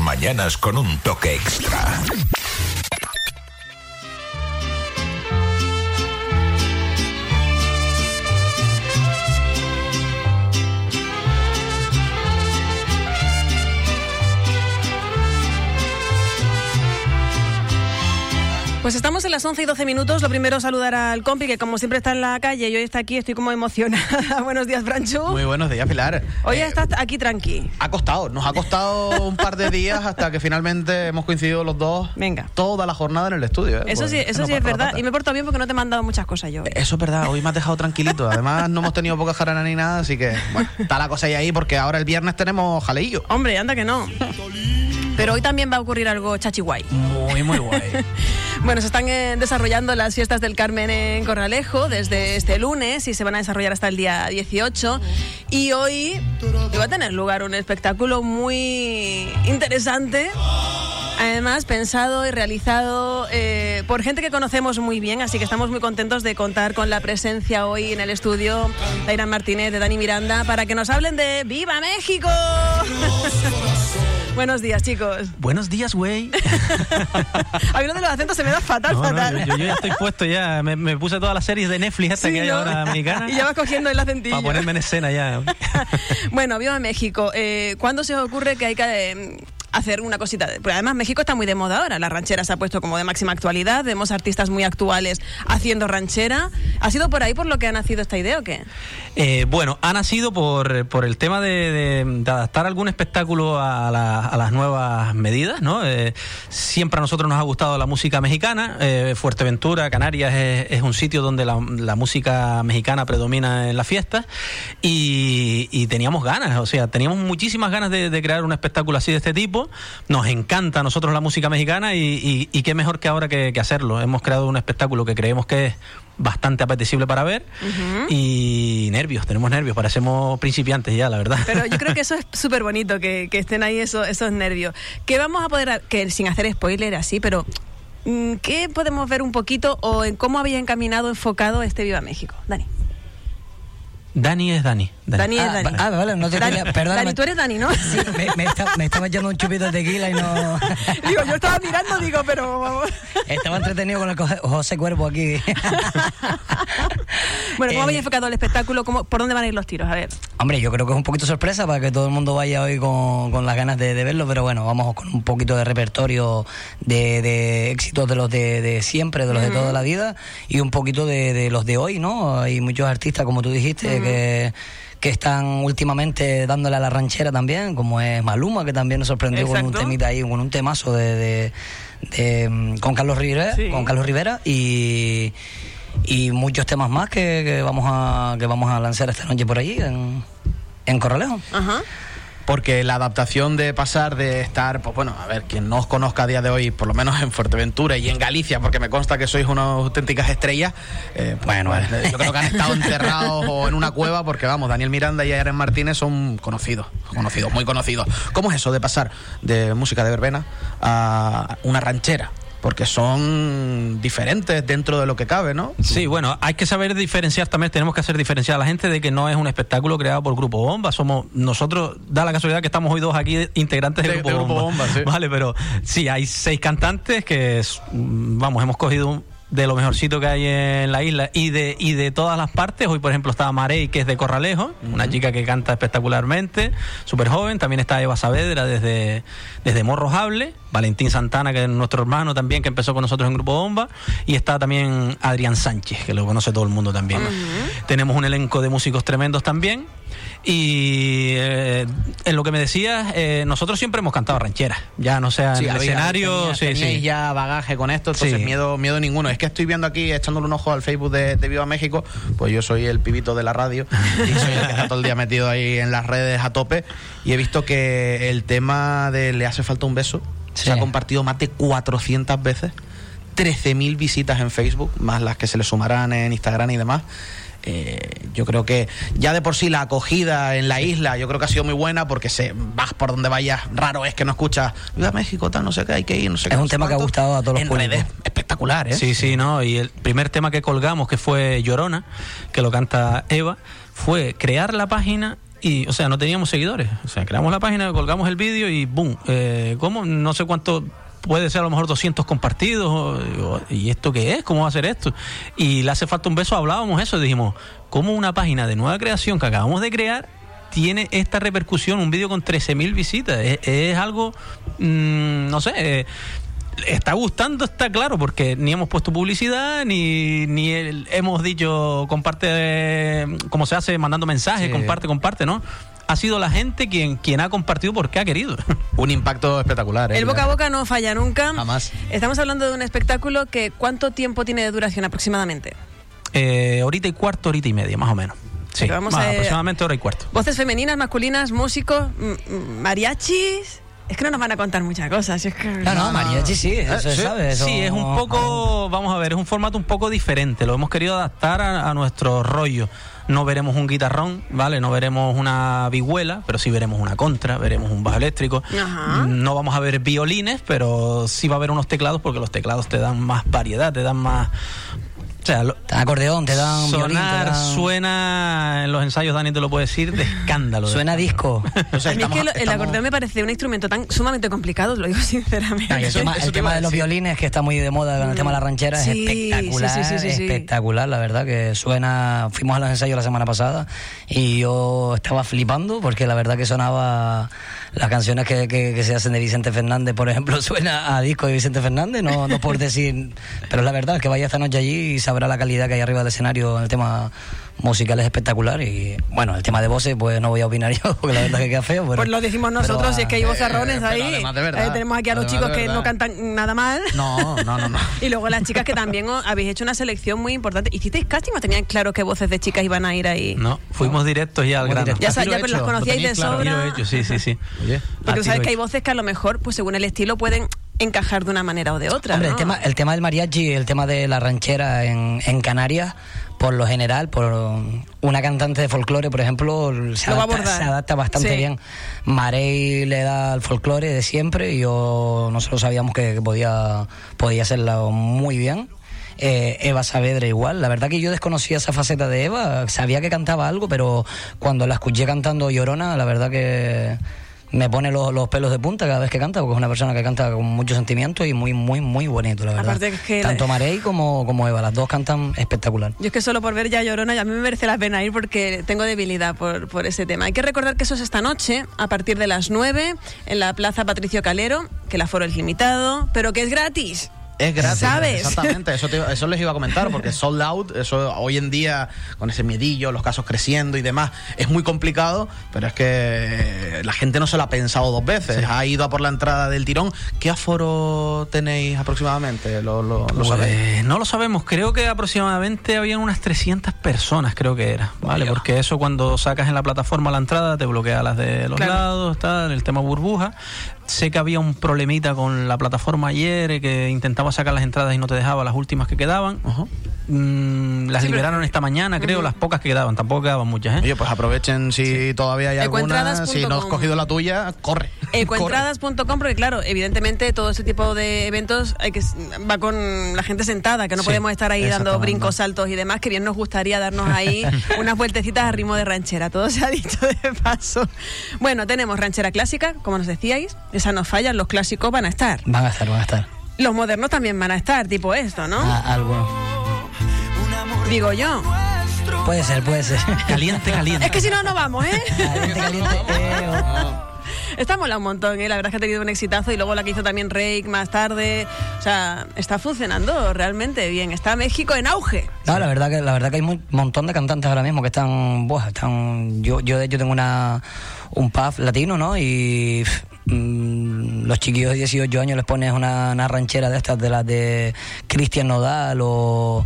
mañanas con un toque extra. Pues estamos en las 11 y 12 minutos. Lo primero, saludar al compi, que como siempre está en la calle y hoy está aquí. Estoy como emocionada. buenos días, Franchu. Muy buenos días, Pilar. Hoy Eh, estás aquí tranqui. Ha costado, nos ha costado un par de días hasta que finalmente hemos coincidido los dos. Venga. Toda la jornada en el estudio. ¿eh? Eso Pues, sí, eso no sí es verdad. Y me he portado bien porque no te he mandado muchas cosas yo. Eso es verdad, hoy me has dejado tranquilito. Además, no hemos tenido poca jarana ni nada, así que, bueno, está la cosa ahí, ahí porque ahora el viernes tenemos jaleillo. Hombre, anda que no. Pero hoy también va a ocurrir algo chachi guay. Muy, muy guay. Bueno, se están eh, desarrollando las fiestas del Carmen en Corralejo desde este lunes y se van a desarrollar hasta el día 18. Y hoy va a tener lugar un espectáculo muy interesante. Además, pensado y realizado eh, por gente que conocemos muy bien, así que estamos muy contentos de contar con la presencia hoy en el estudio de Irán Martínez, de Dani Miranda, para que nos hablen de ¡Viva México! Buenos días, chicos. Buenos días, güey. A mí uno de los acentos se me da fatal, No, no, fatal. yo, yo ya estoy puesto ya. Me, me puse todas las series de Netflix esta Sí, que hay ¿no? ahora americana. Y ya vas cogiendo el acentillo. Para ponerme en escena ya. bueno, viva México. Eh, ¿Cuándo se os ocurre que hay que eh, hacer una cosita? Pues además México está muy de moda ahora. La ranchera se ha puesto como de máxima actualidad. Vemos artistas muy actuales haciendo ranchera. ¿Ha sido por ahí por lo que ha nacido esta idea o qué? Eh, bueno, ha nacido por, por el tema de, adaptar algún espectáculo a, la- las nuevas medidas, ¿no? Eh, siempre a nosotros nos ha gustado la música mexicana. Eh, Fuerteventura, Canarias, es, un sitio donde la, música mexicana predomina en las fiestas y, y teníamos ganas, o sea, teníamos muchísimas ganas de, de crear un espectáculo así de este tipo. Nos encanta a nosotros la música mexicana y, y- y qué mejor que ahora que, que hacerlo. Hemos creado un espectáculo que creemos que es bastante apetecible para ver y nervios, tenemos nervios, parecemos principiantes ya, la verdad. Pero yo creo que eso es súper bonito, que, que estén ahí esos, esos nervios. ¿Qué vamos a poder, que sin hacer spoiler así, pero mm, ¿qué podemos ver un poquito o en cómo había encaminado, enfocado este Viva México? Dani. Dani es Dani. Dani es Ah, Dani. va- ah, vale, no te Dani, tenía- perdóname. Dani, tú eres Dani, ¿no? Sí, me, me está- me estaba echando un chupito de tequila y no. digo, yo estaba mirando, digo, pero vamos. Estaba entretenido con el José Cuervo aquí. Bueno, ¿cómo Eh, habéis enfocado el espectáculo? ¿Cómo, ¿Por dónde van a ir los tiros? A ver. Hombre, yo creo que es un poquito sorpresa para que todo el mundo vaya hoy con, con las ganas de, de verlo, pero bueno, vamos con un poquito de repertorio de, de éxitos de los de, de siempre, de los de toda la vida, y un poquito de, de los de hoy, ¿no? Hay muchos artistas, como tú dijiste, que que están últimamente dándole a la ranchera también, como es Maluma, que también nos sorprendió con un temita ahí, con un temazo de, de- de, con Carlos Rivera, Sí. con Carlos Rivera y, y muchos temas más que, que vamos a que vamos a lanzar esta noche por allí en, en Corralejo. Ajá. Porque la adaptación de pasar de estar, pues bueno, a ver, quien no os conozca a día de hoy, por lo menos en Fuerteventura y en Galicia, porque me consta que sois unas auténticas estrellas, eh, pues, Bueno, pues, bueno. yo creo que han estado enterrados o en una cueva, porque vamos, Daniel Miranda y Aaron Martínez son conocidos, conocidos, muy conocidos. ¿Cómo es eso de pasar de música de verbena a una ranchera? Porque son diferentes dentro de lo que cabe, ¿no? Sí, bueno, hay que saber diferenciar también, tenemos que hacer diferenciar a la gente de que no es un espectáculo creado por Grupo Bomba, somos nosotros, da la casualidad que estamos hoy dos aquí integrantes De- Grupo, de Grupo Bomba. Bomba, sí. Vale, pero sí, hay seis cantantes que, mm, vamos, hemos cogido un- de lo mejorcito que hay en la isla y de y de todas las partes. Hoy, por ejemplo, está Marey, que es de Corralejo, una chica que canta espectacularmente, súper joven. También está Eva Saavedra desde, desde Morrojable, Valentín Santana, que es nuestro hermano también, que empezó con nosotros en Grupo Bomba, y está también Adrián Sánchez, que lo conoce todo el mundo también. Tenemos un elenco de músicos tremendos también. Y eh, en lo que me decías, eh, nosotros siempre hemos cantado rancheras, ya no sea en el había- escenario. tenía- sí, teníais sí. ya bagaje con esto, entonces miedo, miedo ninguno. Es que estoy viendo aquí, echándole un ojo al Facebook de, de Viva México, pues yo soy el pibito de la radio y soy el que está todo el día metido ahí en las redes a tope. Y he visto que el tema de Le hace falta un beso Sí. se ha compartido más de 400 veces, 13.000 visitas en Facebook, más las que se le sumarán en Instagram y demás. Eh, yo creo que ya de por sí la acogida en la isla yo creo que ha sido muy buena porque se vas por donde vayas raro es que no escuchas Viva México tal no sé qué hay que ir no sé Es qué, un no tema que ha cuánto". gustado a todos los en públicos. redes espectacular ¿eh? Sí, sí, no. Y el primer tema que colgamos, que fue Llorona, que lo canta Eva, fue crear la página Y, o sea, no teníamos seguidores. O sea, creamos la página, colgamos el vídeo y ¡boom! Eh, ¿Cómo? No sé cuánto puede ser a lo mejor 200 compartidos. ¿Y esto qué es? ¿Cómo va a ser esto? Y le hace falta un beso, hablábamos eso, dijimos, ¿cómo una página de nueva creación que acabamos de crear tiene esta repercusión? Un vídeo con 13.000 visitas. Es, algo, mm, no sé... eh, Está gustando, está claro, porque ni hemos puesto publicidad, ni, ni el- hemos dicho comparte, como se hace, mandando mensajes, Sí. comparte, comparte, ¿no? Ha sido la gente quien, quien ha compartido porque ha querido. Un impacto espectacular. ¿eh? El boca a boca no falla nunca. Jamás. Estamos hablando de un espectáculo que ¿cuánto tiempo tiene de duración aproximadamente? Eh, horita y cuarto, horita y media, más o menos. Sí, vamos más, a- aproximadamente hora y cuarto. Voces femeninas, masculinas, músicos, mariachis. Es que no nos van a contar muchas cosas. es que- No, no, mariachi sí, eso se sí. sabe. Eso, Sí, es un poco, vamos a ver, es un formato un poco diferente. Lo hemos querido adaptar a, a nuestro rollo. No veremos un guitarrón, ¿vale? No veremos una vihuela, pero sí veremos una contra, veremos un bajo eléctrico. Ajá. No vamos a ver violines, pero sí va a haber unos teclados porque los teclados te dan más variedad, te dan más... O sea, lo- Te dan acordeón, te dan violín, te sonar dan- suena, en los ensayos Dani te lo puede decir, de escándalo. de Suena escándalo. disco. O sea, a mí es que lo- el estamos- acordeón me parece un instrumento tan sumamente complicado, lo digo sinceramente. Y el Eso- tema, eso el tema de los violines, que está muy de moda con el tema de la ranchera, es Sí, espectacular. sí, sí, sí, sí, sí. espectacular, la verdad, que suena. Fuimos a los ensayos la semana pasada y yo estaba flipando porque la verdad que sonaba. Las canciones que, que- que se hacen de Vicente Fernández, por ejemplo, suena a disco de Vicente Fernández, no, no por decir. Pero la verdad, el que vaya esta noche allí y sabrá la calidad que hay arriba del escenario en el tema musical es espectacular. Y bueno, el tema de voces, pues no voy a opinar yo, porque la verdad que queda feo. pero- Pues lo decimos pero, nosotros, ah, y es que hay vozarrones pero ahí. verdad. Eh, tenemos aquí a los chicos que no cantan nada mal. No, no, no, no. Y luego las chicas que también oh, habéis hecho una selección muy importante. ¿Hicisteis casting o tenían claro qué voces de chicas iban a ir ahí? No, fuimos directos ya al grano. Ya, ya he pues las conocíais de claro. Sobra. lo he hecho, sí, sí, sí. Oye, Porque sabes que hay voces que a lo mejor, pues según el estilo, pueden encajar de una manera o de otra. Hombre, ¿no? el, tema, el tema del mariachi, el tema de la ranchera en, en Canarias, por lo general, por una cantante de folclore, por ejemplo, se, adapta, se adapta bastante Sí. bien. Marey le da al folclore de siempre y yo nosotros sabíamos que, que podía, podía hacerlo muy bien. Eh, Eva Saavedra igual. La verdad que yo desconocía esa faceta de Eva, sabía que cantaba algo, pero cuando la escuché cantando Llorona, la verdad que me pone los, los pelos de punta cada vez que canta, porque es una persona que canta con mucho sentimiento y muy, muy, muy bonito, la verdad. Que es que la- Tanto Marey como, como Eva, las dos cantan espectacular. Yo es que solo por ver ya Llorona, ya a mí me merece la pena ir porque tengo debilidad por, por ese tema. Hay que recordar que eso es esta noche, a partir de las 9, en la Plaza Patricio Calero, que el aforo es limitado, pero que es gratis. Es gratis. ¿Sabes? Exactamente, eso, te- eso les iba a comentar, porque sold out, eso hoy en día, con ese miedillo, los casos creciendo y demás, es muy complicado, pero es que la gente no se lo ha pensado dos veces. Ha ido a por la entrada del tirón. ¿Qué aforo tenéis aproximadamente? ¿Lo, lo, lo Pues, sabéis? no lo sabemos, creo que aproximadamente habían unas 300 personas, creo que era, ¿vale? Vaya. Porque eso cuando sacas en la plataforma la entrada te bloquea las de los Claro. lados, tal, el tema burbuja. Sé que había un problemita con la plataforma ayer, eh, que intentaba sacar las entradas y no te dejaba las últimas que quedaban. Ajá. Mm, las Sí, pero- liberaron esta mañana, creo, las pocas que quedaban, tampoco quedaban muchas, ¿eh? Oye, pues aprovechen si todavía hay alguna. Si no has cogido la tuya, corre. Ecoentradas.com, porque claro, evidentemente todo ese tipo de eventos hay que va con la gente sentada, que no Sí, podemos estar ahí dando brincos, saltos y demás, que bien nos gustaría darnos ahí unas vueltecitas a ritmo de ranchera, todo se ha dicho de paso. Bueno, tenemos ranchera clásica, como nos decíais, esa no falla, los clásicos van a estar. Van a estar, van a estar. Los modernos también van a estar, tipo esto, ¿no? Ah, algo. Digo yo. Puede ser, puede ser. Caliente, caliente. Es que si no, no vamos, ¿eh? Caliente, caliente. eh, oh. Está mola un montón, ¿eh? la verdad es que ha tenido un exitazo y luego la que hizo también Rake más tarde. O sea, está funcionando realmente bien. Está México en auge. No, la verdad que la verdad que hay un montón de cantantes ahora mismo que están, buah, están yo yo de hecho tengo una un pub latino, ¿no? Y los chiquillos de 18 años les pones una, una ranchera de estas de las de Cristian Nodal o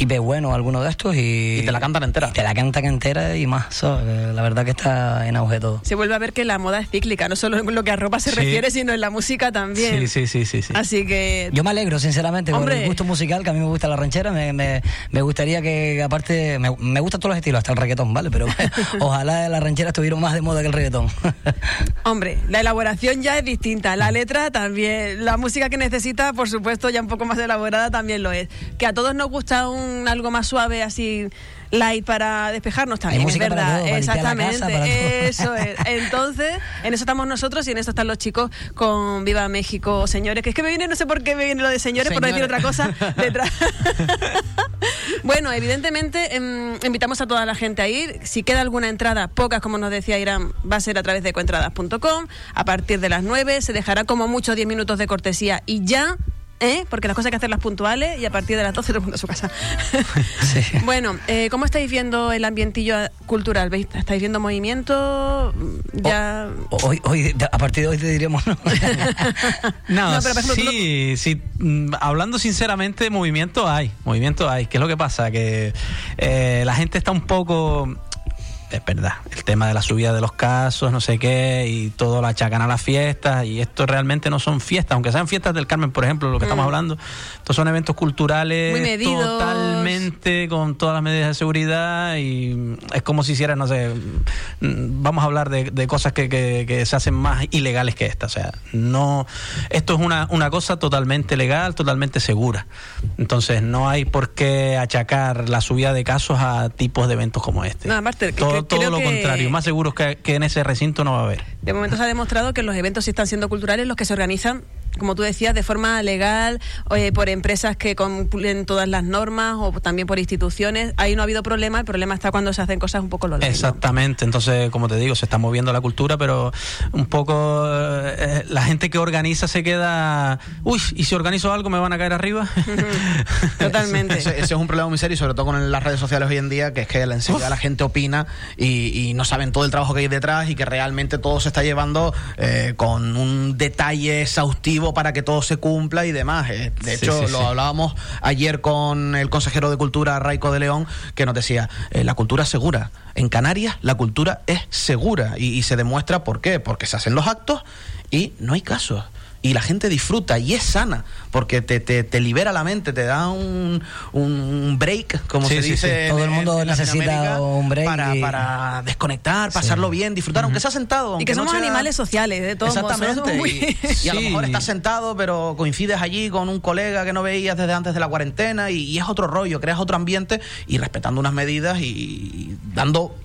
Pipe Bueno, alguno de estos y, Y te la cantan entera. y te la cantan entera y más. so, la verdad que está en auge todo. Se vuelve a ver que la moda es cíclica, no solo en lo que a ropa se Sí. refiere, sino en la música también. Sí, sí, sí, sí, sí. Así que Yo me alegro, sinceramente, con Hombre. el gusto musical, que a mí me gusta la ranchera. Me, me, me gustaría que, aparte, me, me gustan todos los estilos, hasta el reggaetón, ¿vale? Pero ojalá la ranchera estuviera más de moda que el reggaetón. Hombre, la elaboración ya es distinta, la letra también, la música que necesita, por supuesto, ya un poco más elaborada también lo es. Que a todos nos gusta un algo más suave, así light para despejarnos también, es para verdad. todo, para Exactamente, casa, para todo. eso es. Entonces, en eso estamos nosotros y en eso están los chicos con Viva México, señores. Que es que me viene, no sé por qué me viene lo de señores, por no decir otra cosa detrás. bueno, evidentemente em, invitamos a toda la gente a ir. Si queda alguna entrada, pocas, como nos decía Irán, va a ser a través de coentradas.com. A partir de las 9 se dejará como mucho 10 minutos de cortesía y ya. ¿Eh? Porque las cosas hay que hacerlas puntuales y a partir de las 12 todo el mundo a su casa. Bueno, eh, ¿cómo estáis viendo el ambientillo cultural? ¿Veis? ¿Estáis viendo movimiento? Ya... Hoy, hoy, a partir de hoy te diremos no. No, No, pero, ejemplo, sí, sí, mm, hablando sinceramente, movimiento hay, movimiento hay. ¿Qué es lo que pasa? Que eh, la gente está un poco... Es verdad, el tema de la subida de los casos, no sé qué, y todo lo achacan a las fiestas, y esto realmente no son fiestas, aunque sean fiestas del Carmen, por ejemplo, lo que estamos hablando, estos son eventos culturales totalmente con todas las medidas de seguridad, y es como si hicieran, no sé, mm, vamos a hablar de, de cosas que, que- que se hacen más ilegales que esta, o sea, no, esto es una, una cosa totalmente legal, totalmente segura, entonces no hay por qué achacar la subida de casos a tipos de eventos como este. No, aparte, que- todo que- lo contrario, más seguros que, que en ese recinto no va a haber. De momento se ha demostrado que los eventos sí están siendo culturales los que se organizan, como tú decías, de forma legal, eh, por empresas que cumplen todas las normas o también por instituciones. Ahí no ha habido problema, el problema está cuando se hacen cosas un poco lo light, ¿no? Exactamente, entonces, como te digo, se está moviendo la cultura, pero un poco eh, la gente que organiza se queda, uy, ¿y si organizo algo me van a caer arriba? Totalmente. Ese, ese es un problema muy serio, y sobre todo con las redes sociales hoy en día, que es que enseguida la gente opina y, y no saben todo el trabajo que hay detrás y que realmente todo se está llevando eh, con un detalle exhaustivo para que todo se cumpla y demás. Eh, de Sí, hecho, sí, lo sí. hablábamos ayer con el consejero de Cultura, Raico de León, que nos decía, eh, la cultura es segura. En Canarias la cultura es segura y, y se demuestra por qué, porque se hacen los actos y no hay casos. Y la gente disfruta y es sana, porque te, te, te libera la mente, te da un, un break, como Sí, se sí, dice. sí. en- Todo el mundo en necesita un break Para, y- para desconectar, pasarlo bien, disfrutar, aunque sea sentado. Y aunque que no somos sea- animales sociales, de todos modos, Exactamente. muy- Y, y a lo mejor estás sentado, pero coincides allí con un colega que no veías desde antes de la cuarentena y, y es otro rollo, creas otro ambiente y respetando unas medidas y, y dando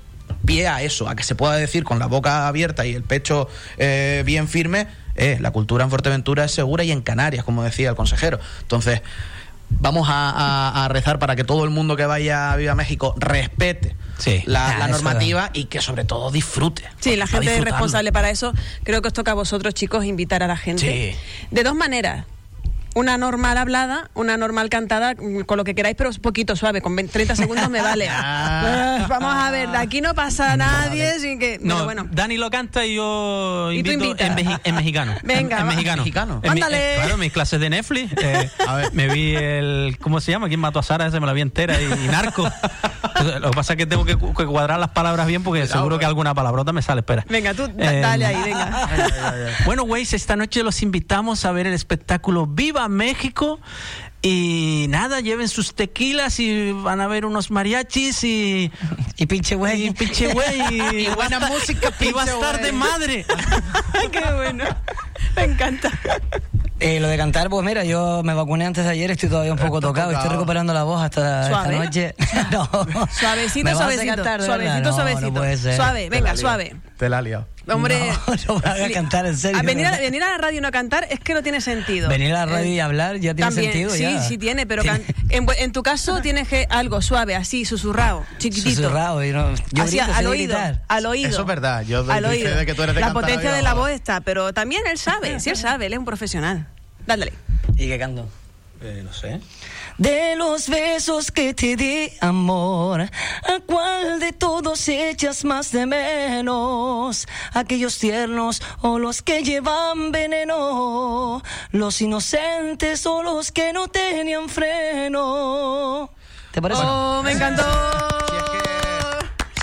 pie a eso, a que se pueda decir con la boca abierta y el pecho eh, bien firme, eh, la cultura en Fuerteventura es segura y en Canarias, como decía el consejero. Entonces, vamos a, a- a rezar para que todo el mundo que vaya a Viva México respete Sí. la, Ah, la normativa y que sobre todo disfrute. Sí, la gente es responsable para eso. Creo que os toca a vosotros, chicos, invitar a la gente. Sí. De dos maneras. Una normal hablada, una normal cantada, mm, con lo que queráis, pero un poquito suave, con 20, 30 segundos me vale. Ah. Eh, Vamos a ver, de aquí no pasa nadie sin que... No, pero bueno. Dani lo canta y yo Y tú invito en, mexicano. Venga, en, en mexicano. Mexicano. En mi- Ándale. eh, claro, mis clases de Netflix. eh, A ver. Me vi el. ¿Cómo se llama? ¿Quién mató a Sara? Ese me la vi entera. Y, y Narco. Lo que pasa es que tengo que, cu- que cuadrar las palabras bien porque seguro que alguna palabrota me sale. Espera. Venga, tú, Eh, dale ahí, venga. Bueno, güeyes, esta noche los invitamos a ver el espectáculo Viva México. Y nada, lleven sus tequilas y van a ver unos mariachis y. Y pinche güey. Y pinche güey. Y buena música, Y va a pinche estar de güey. madre. Qué bueno. Me encanta. Eh, lo de cantar, pues mira, yo me vacuné antes de ayer, estoy todavía un poco tocado, estoy recuperando la voz hasta esta noche. no. Suavecito, ¿Me vas a suavecito. cantar, suavecito? No, suavecito. no puede ser. Suave, venga, suave. Te la ha liado. Hombre, No, no me cantar, en serio. a venir, a, venir a la radio y no cantar es que no tiene sentido. Venir a la radio Eh, y hablar ya tiene también, sentido. Sí, ya. sí tiene, pero can- en, en tu caso tienes que algo suave, así, susurrado, chiquitito. Susurrado y no, yo Así, grito, al oído, gritar. al oído. Eso es verdad, yo al oído. de que tú eres de La cantar a potencia de la voz. está, pero también él sabe, sí él sabe, él es un profesional. Dale. ¿Y qué canto? Eh, no sé. De los besos que te di, amor, ¿a todos echas más de menos? Aquellos tiernos o los que llevan veneno, los inocentes o los que no tenían freno. ¿Te parece? Oh, me encantó.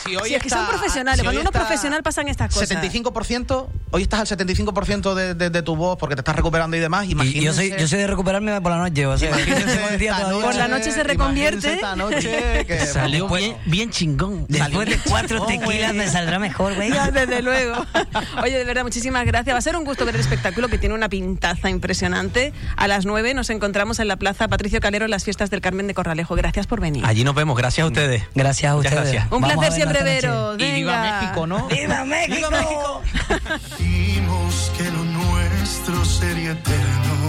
Si que, hoy Si es que está- son profesionales, si cuando uno es profesional pasan estas cosas. 75%, hoy estás al 75% de, de, de tu voz porque te estás recuperando y demás. Y Imagínense, yo soy, yo soy de recuperarme por la noche, o sea, día todavía. Por la noche se reconvierte. Esta noche que Salió Después- bien, bien chingón. Después de cuatro tequilas me saldrá mejor, güey. Ya, desde luego. Oye, de verdad, muchísimas gracias. Va a ser un gusto ver el espectáculo que tiene una pintaza impresionante. A las 9 nos encontramos en la Plaza Patricio Calero en las fiestas del Carmen de Corralejo. Gracias por venir. Allí nos vemos. Gracias a ustedes. Gracias a ustedes. gracias. Un Vamos placer siempre veros. Y viva. México, ¿no? ¡Viva México! Dijimos que lo nuestro sería eterno.